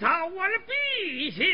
找我的陛下。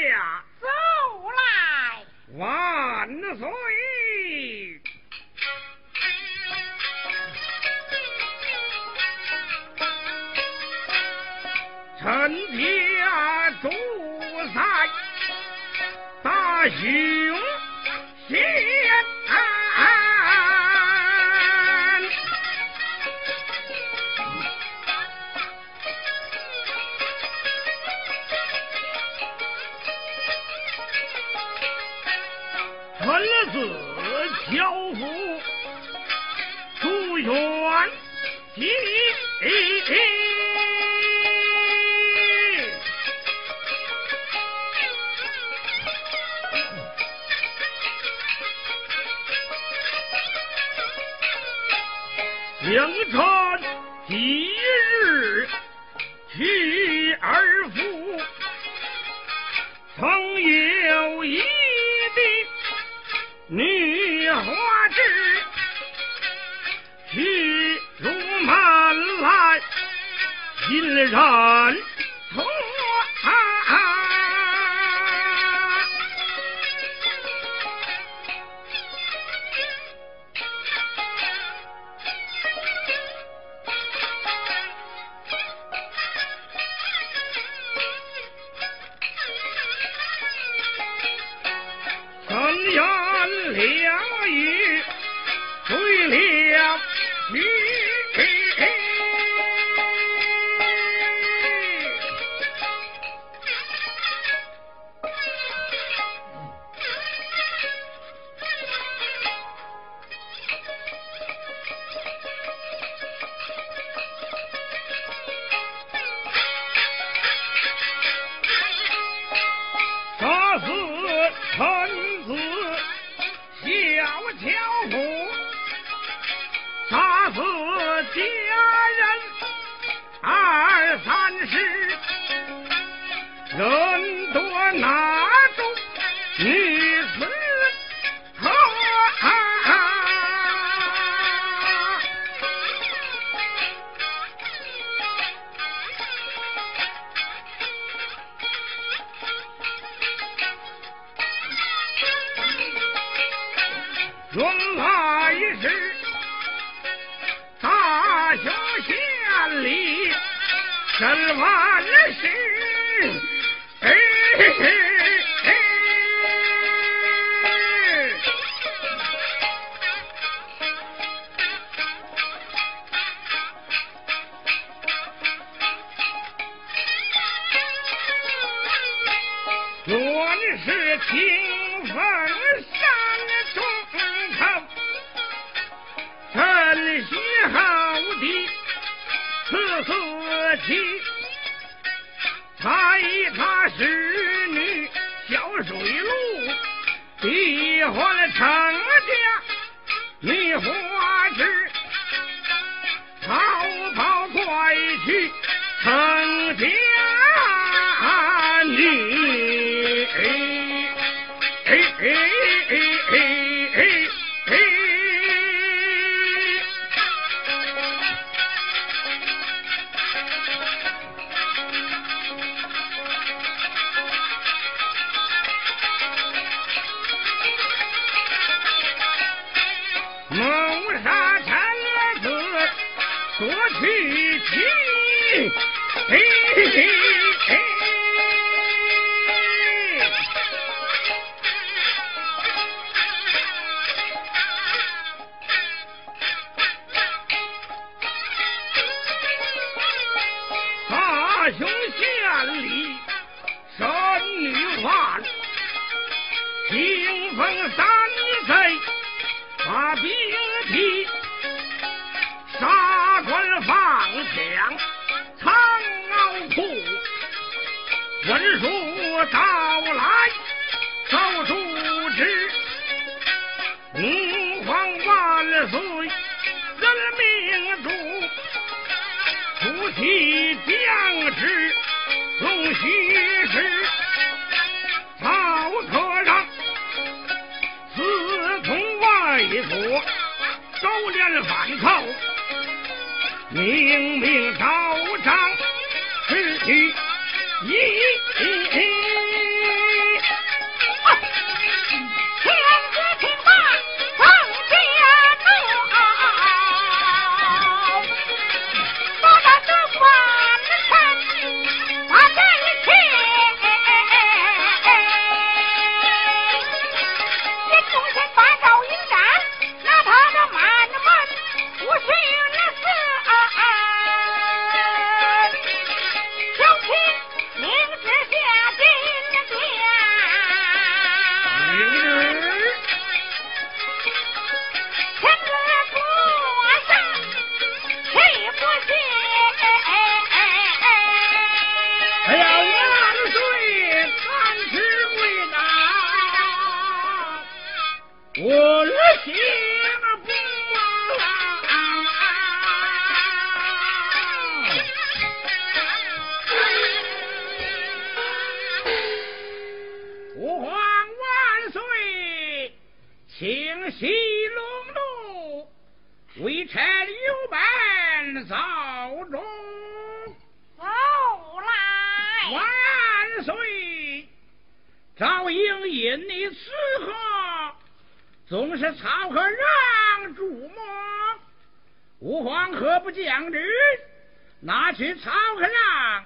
使曹可让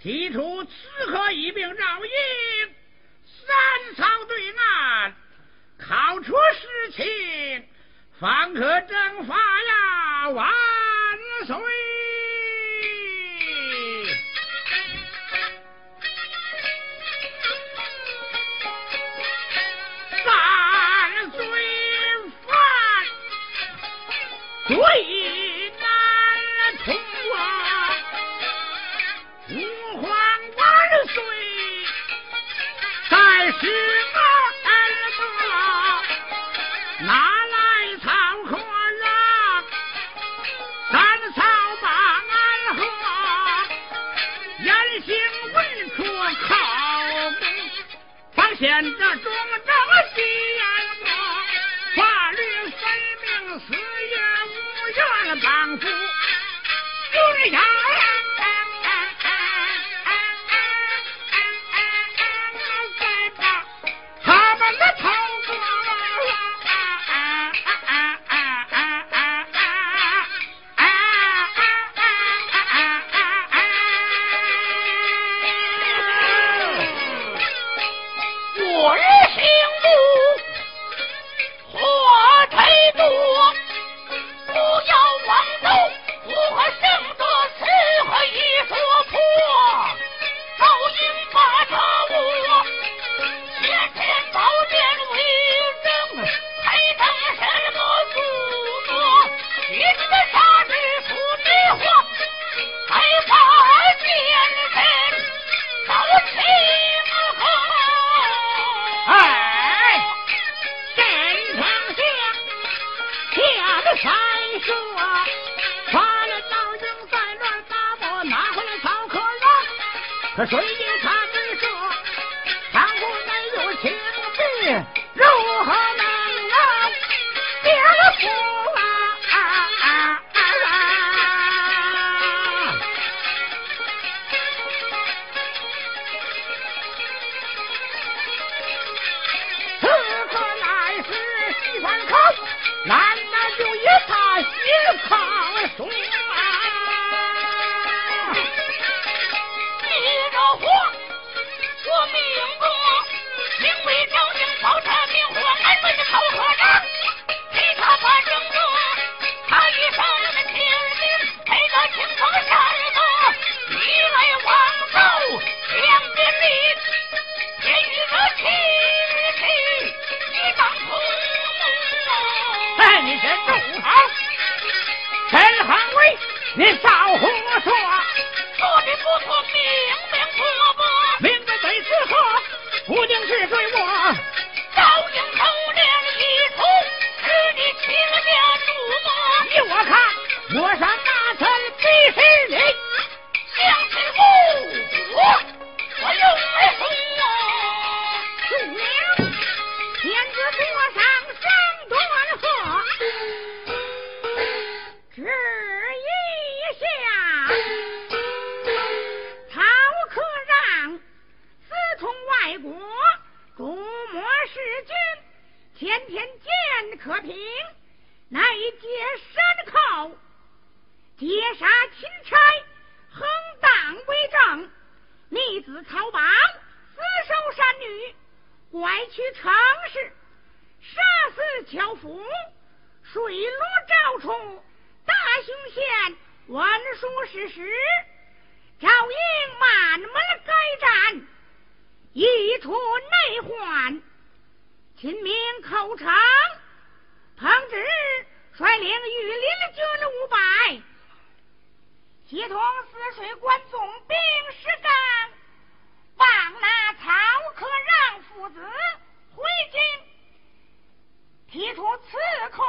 提出刺客一并绕应，三朝对岸考出实情，方可正法呀，王。听不？可去城市，杀死樵夫，水落赵冲，大雄县文书事实，赵营满门该斩，一出内患，秦明寇城，彭直率领御林军五百，协同泗水关总兵石刚。望那曹可让父子回京，提出刺客，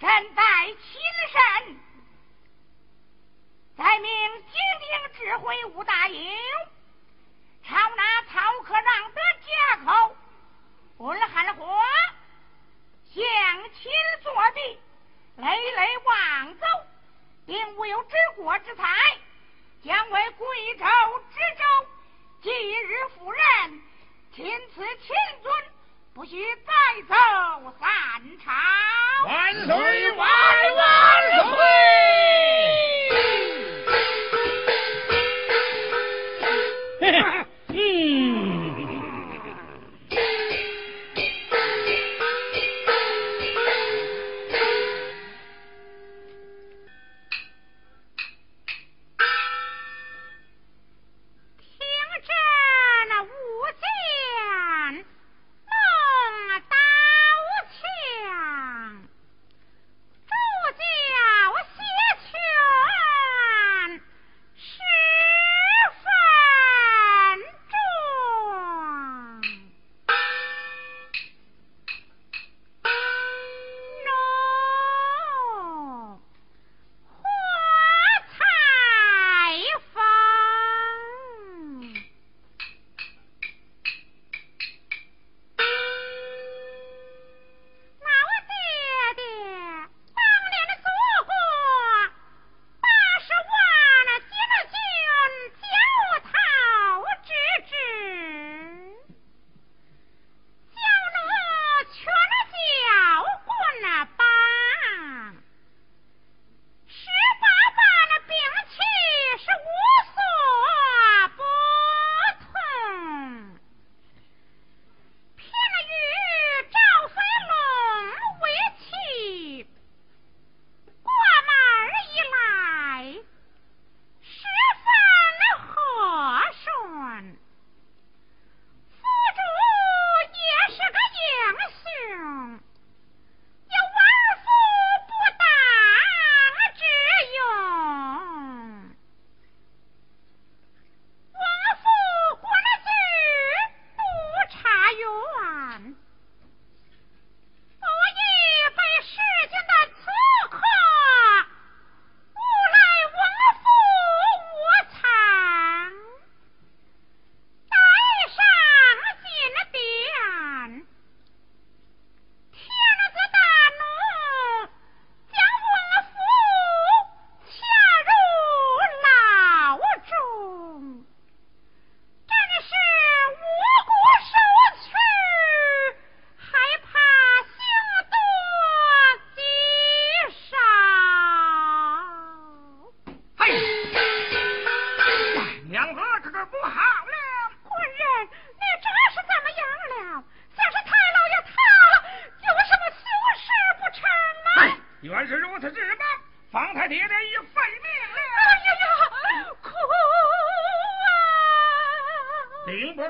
朕待亲审。再命精兵指挥吴大营，抄拿曹可让的家口，滚汉火，向亲作弊，累累妄奏，并无有治国之才，将为贵州知州。即日赴任，钦此千尊，不许再走三朝。万岁万万岁！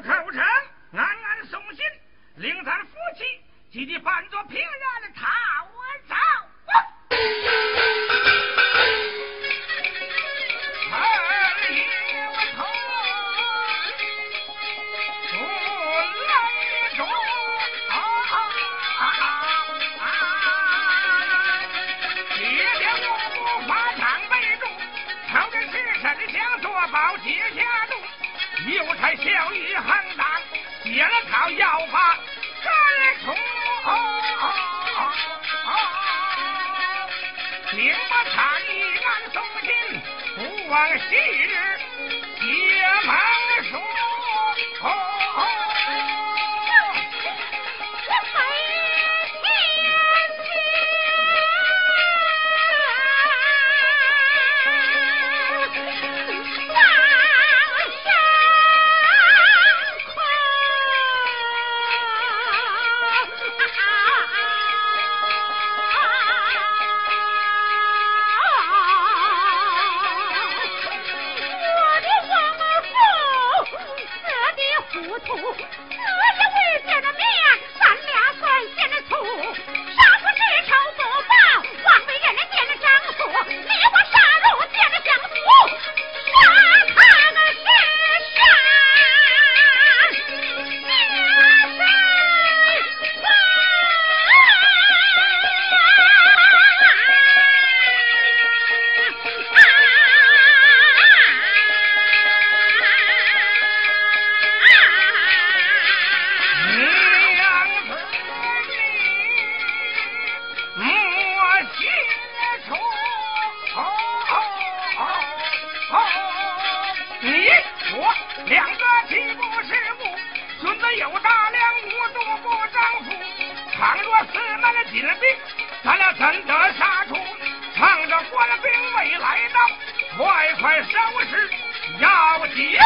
口称，暗暗送信，令咱夫妻集体扮作平壤的他。邮差小玉横当，接了套要把赶出，并把差一案送进，不忘昔日咱俩怎得杀出？趁着官兵没来到，快快收拾，要紧。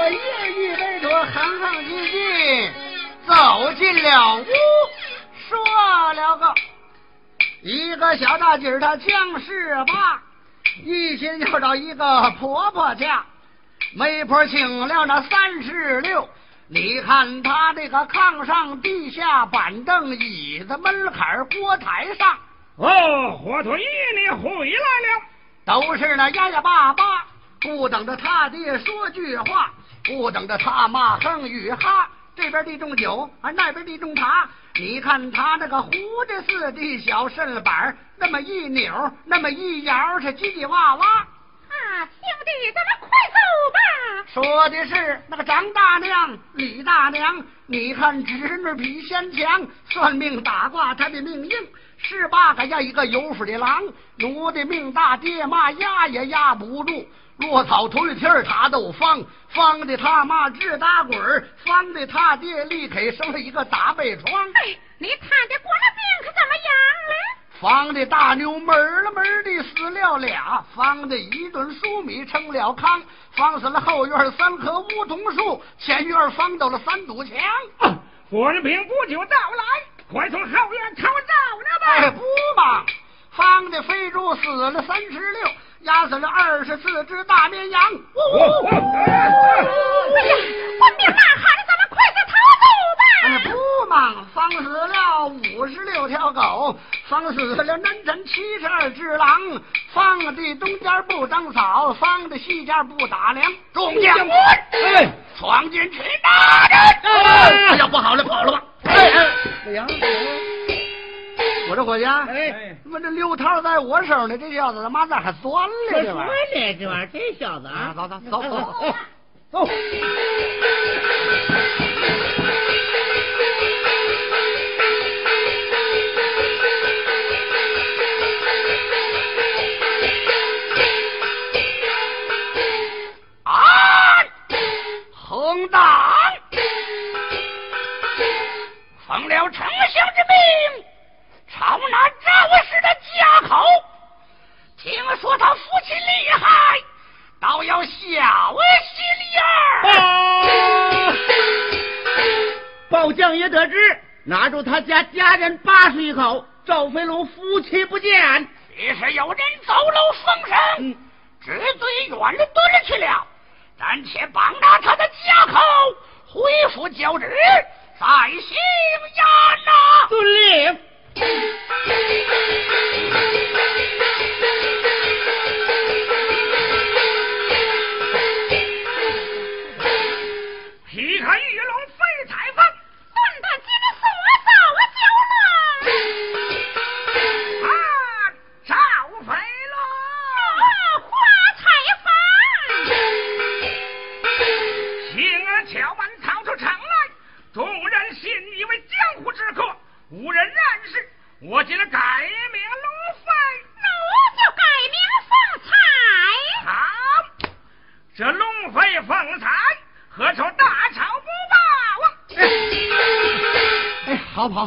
我夜衣白着，哼哼唧唧走进了屋，说了个一个小大姐的，她将是八，一心要找一个婆婆嫁。媒婆请了那三十六，你看他这个炕上、地下、板凳、椅子、门槛、锅台上，哦，火腿你回来了，都是那呀呀爸爸，不等着他爹说句话。不等着他骂哼与哈，这边地种酒，啊那边地种茶，你看他那个胡子似的小身板那么一扭，那么一摇，是叽叽哇哇。啊兄弟，咱们快走吧。说的是那个张大娘、李大娘，你看侄女比先强，算命打卦他的命硬。是八个呀，一个有福的狼，奴的命大，爹妈压也压不住。落草推天他都放，放的他妈直打滚放的他爹立刻生了一个大背疮。哎，你他的过了病可怎么样了？放的大牛门了门的死了俩，放的一顿熟米成了糠，放死了后院三棵梧桐树，前院放到了三堵墙。我的兵不久到来，快从后院逃走了吧！哎，不嘛，放的肥猪死了三十六。压死了二十四只大绵羊。哎呀，官兵呐喊，咱们快点逃走吧！哎，不嘛，放死了五十六条狗，放死了南镇七十二只狼，放的东家不长草，放的西家不打粮。众将官，哎，闯进去打人！哎呀，不好了，跑了吧！哎哎，哎呀！我说伙计，哎，他妈这六套在我手呢，这小子他妈咋还钻了？这玩意儿，这玩意儿，这小子啊，走走走走走。拿住他家家人八十一口，赵飞龙夫妻不见，于是有人走漏风声，直追远了蹲去了。暂且绑拿他的家口，恢复旧职，再行押呐。遵令。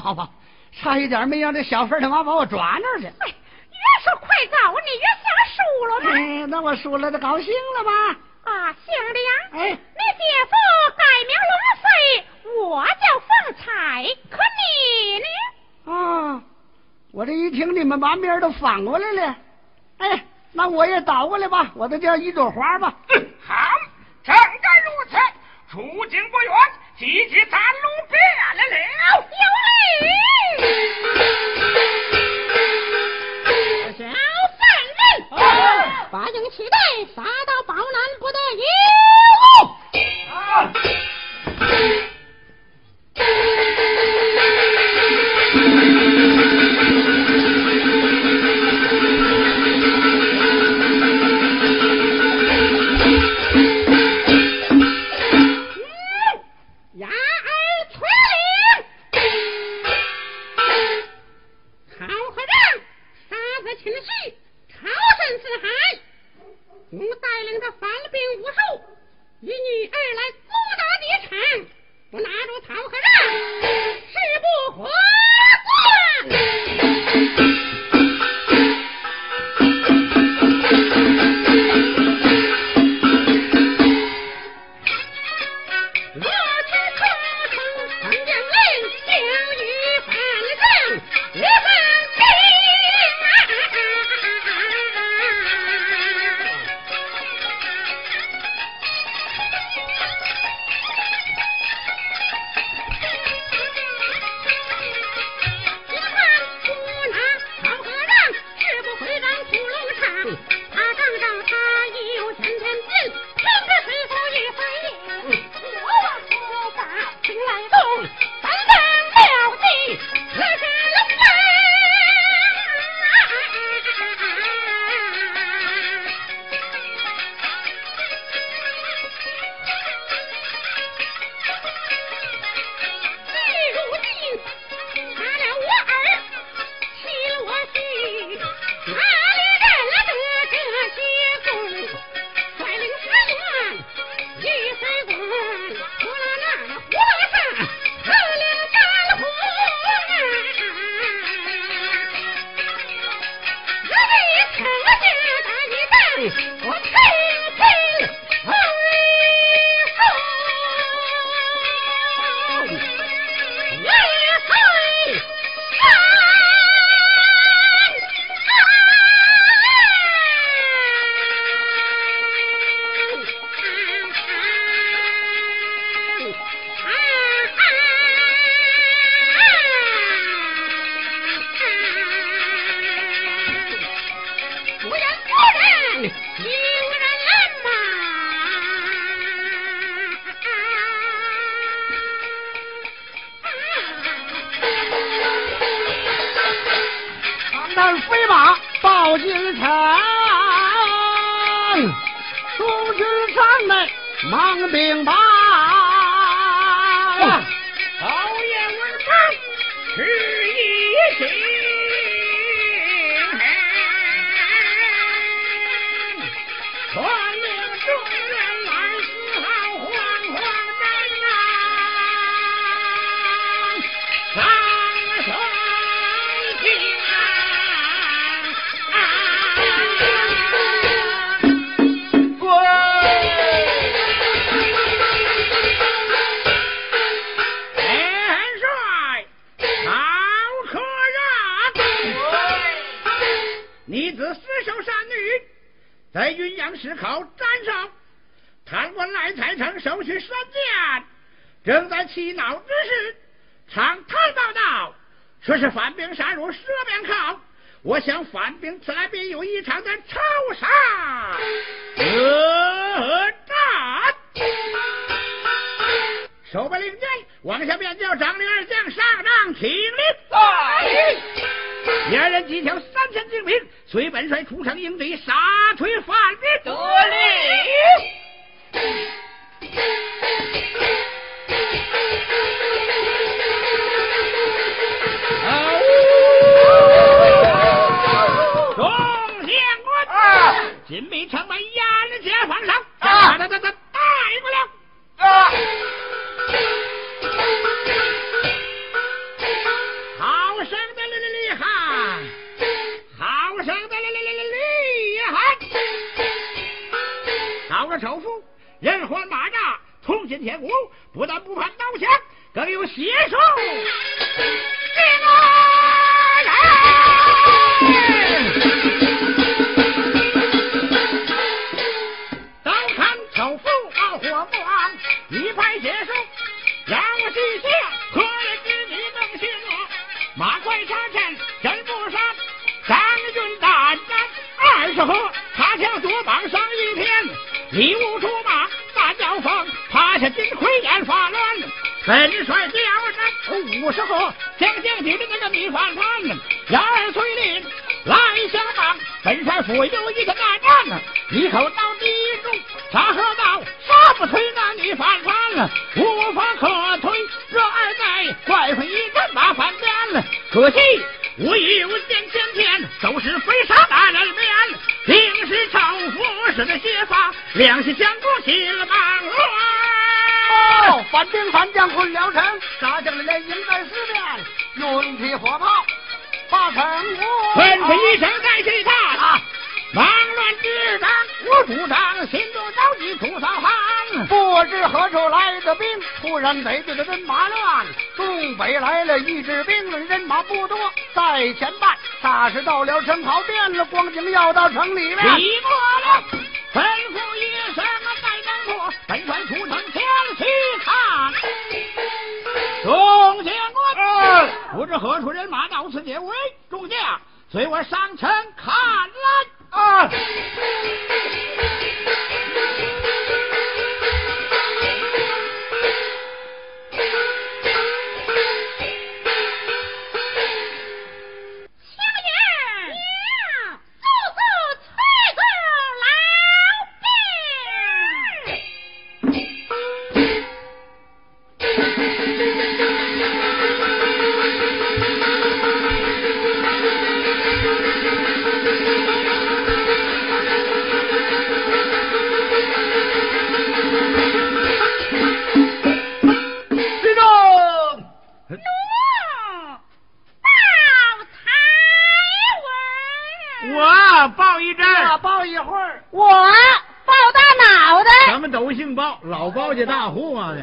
好吧，差一点没让这小凤他妈把我抓那儿去。哎，越说快走，你越想输了吗？哎，那我输了，就高兴了吧？啊，兄弟呀，哎，你姐夫改名龙飞。我叫凤彩，可你呢？啊，我这一听你们把名都反过来了，哎，那我也倒过来吧，我都叫一朵花吧。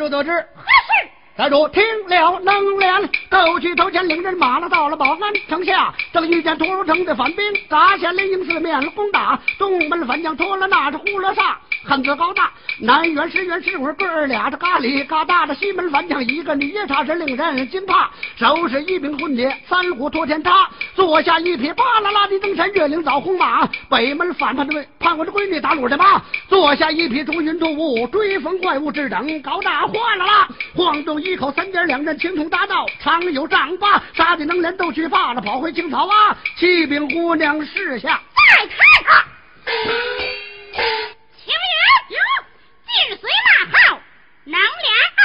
就得知。何事财主听了能联斗气头前领人马了到了保安城下正遇见屠龙城的反兵砸下雷营四面攻打东门反将脱了那是呼了厦汉子高大南园十元是我哥俩的嘎里嘎大的西门反抢一个女夜叉是令人惊怕手使一柄混铁三虎托天叉坐下一匹巴拉拉的登山越岭枣红马北门反叛的叛国的闺女打卤的妈坐下一匹竹云重雾追风怪物之等高大哗啦啦晃动一口三点两刃青铜大道常有丈八杀的能人都去罢了跑回青草啊七饼姑娘试下再看看是随马炮，能量。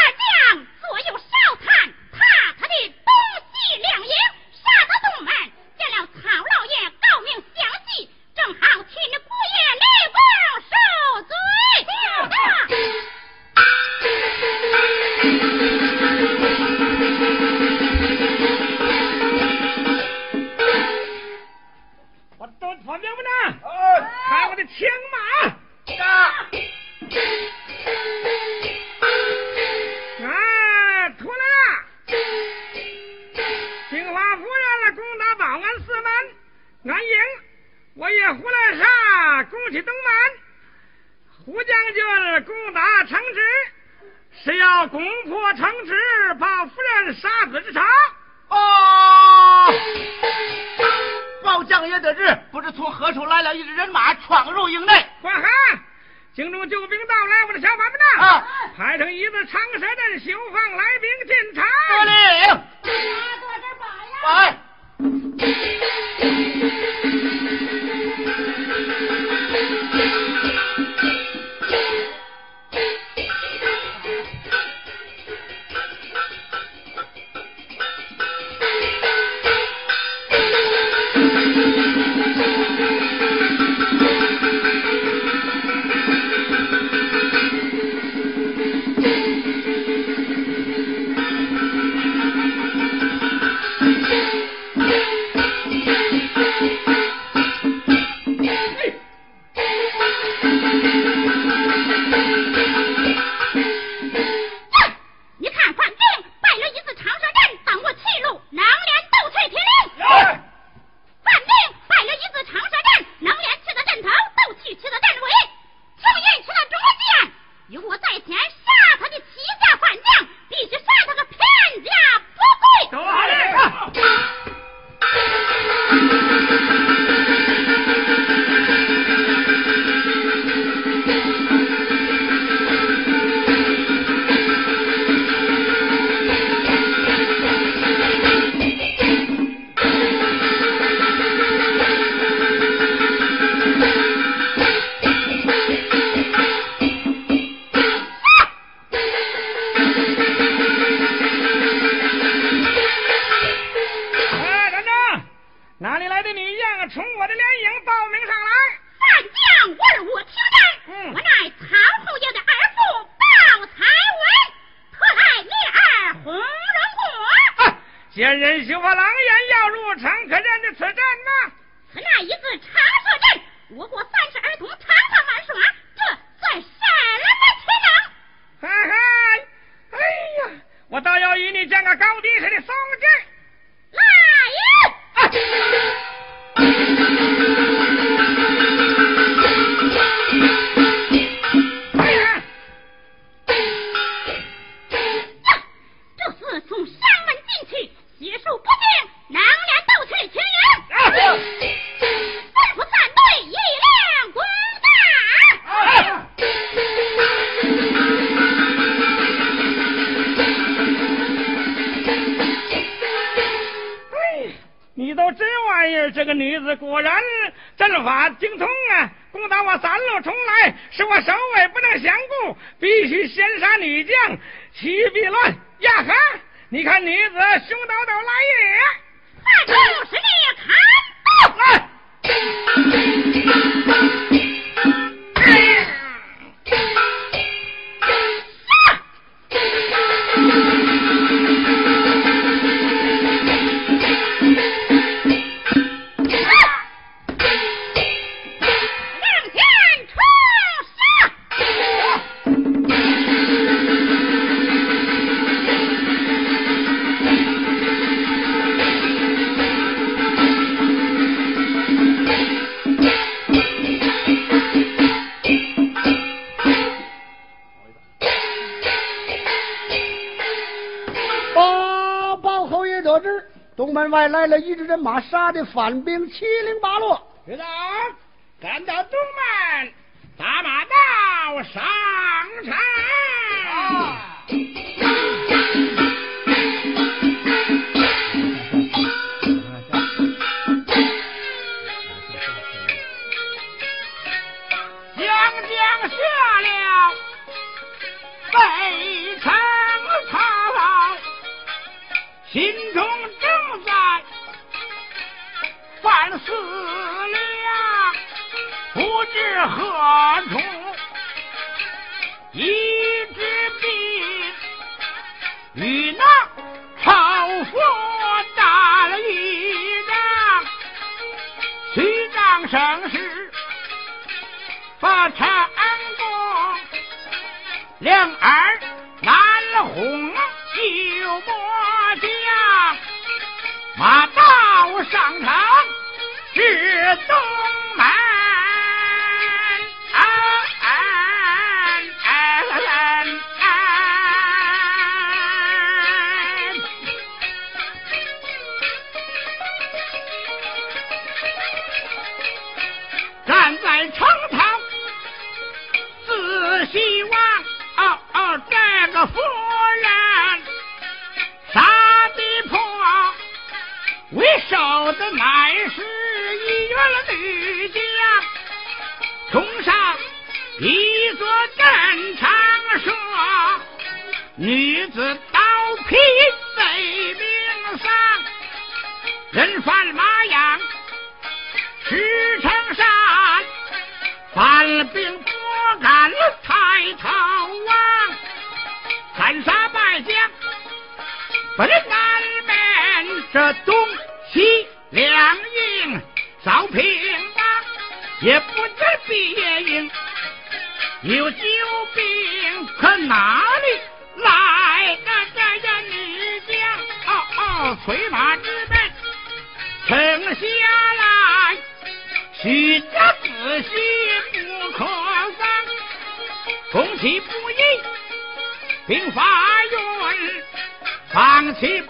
外来了一支人马，杀的反兵七零八落。知道，赶到东门，打马道上场。思量，不知何处医治病，与那朝父打了一仗，虚张声势。把成功，两儿难哄就莫将，马到上场至东门。啊啊啊啊站在城头。仔细望，哦哦，这个夫人杀的破，为首的乃是一员女将，冲上一座战场说，女子刀劈被命丧，人犯马样驰骋山，犯兵不敢抬头望，斩杀败将本南门，这东有救兵，可哪里来的这个女将？哦哦，催马之奔停下来，须得仔细不可丧。攻其不意，兵法运，放弃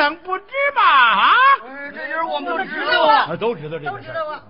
能不知吗？啊，这事儿我们都知道啊，都知道，这都知道啊。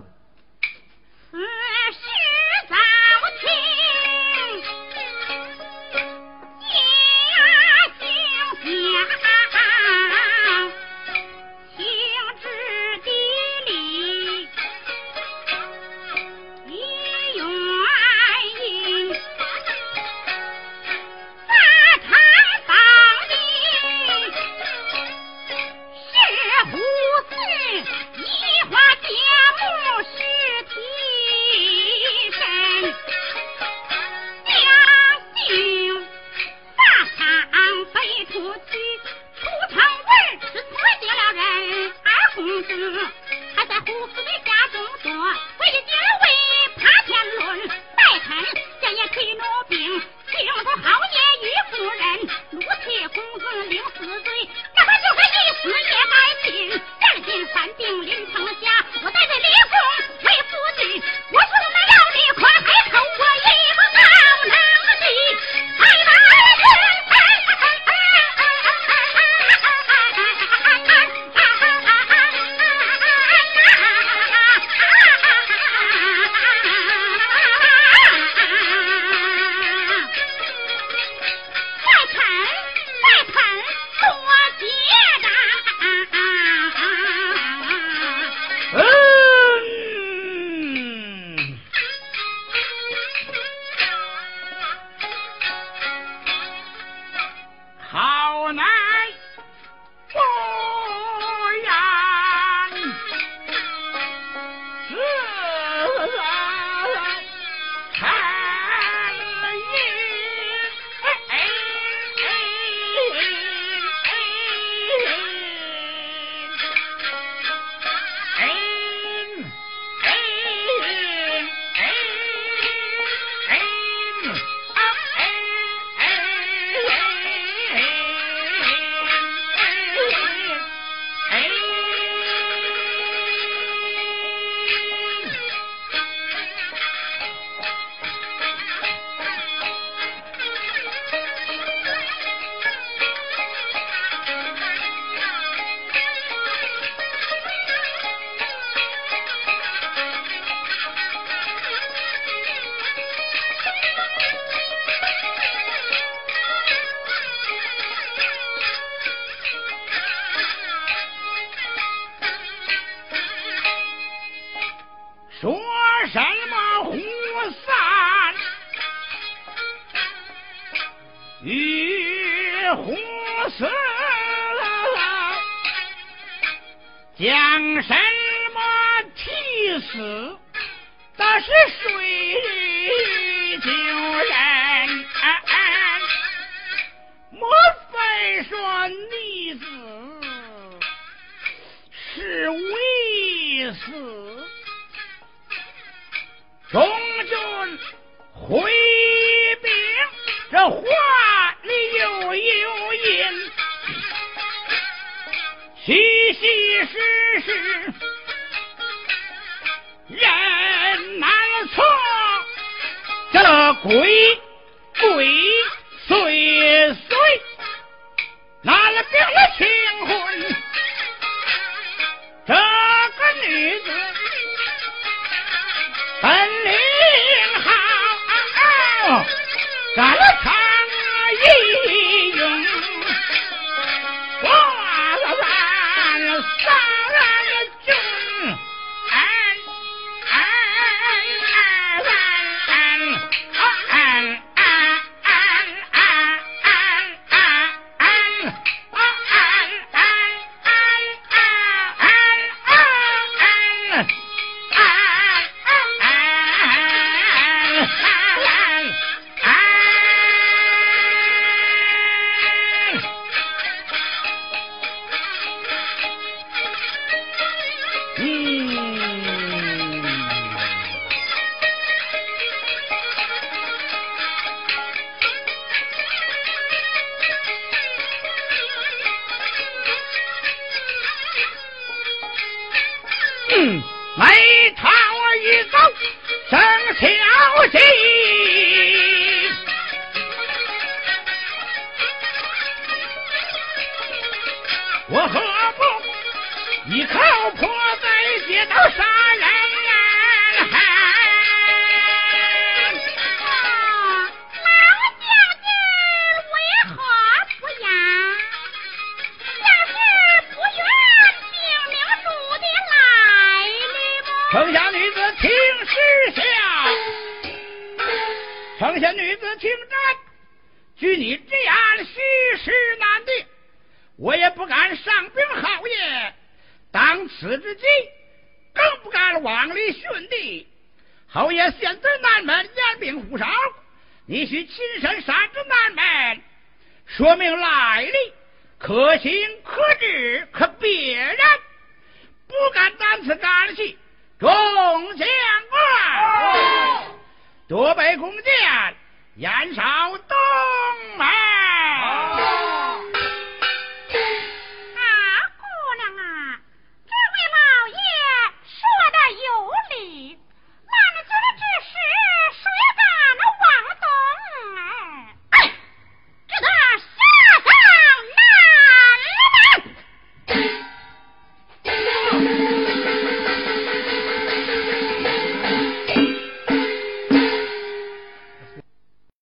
Yes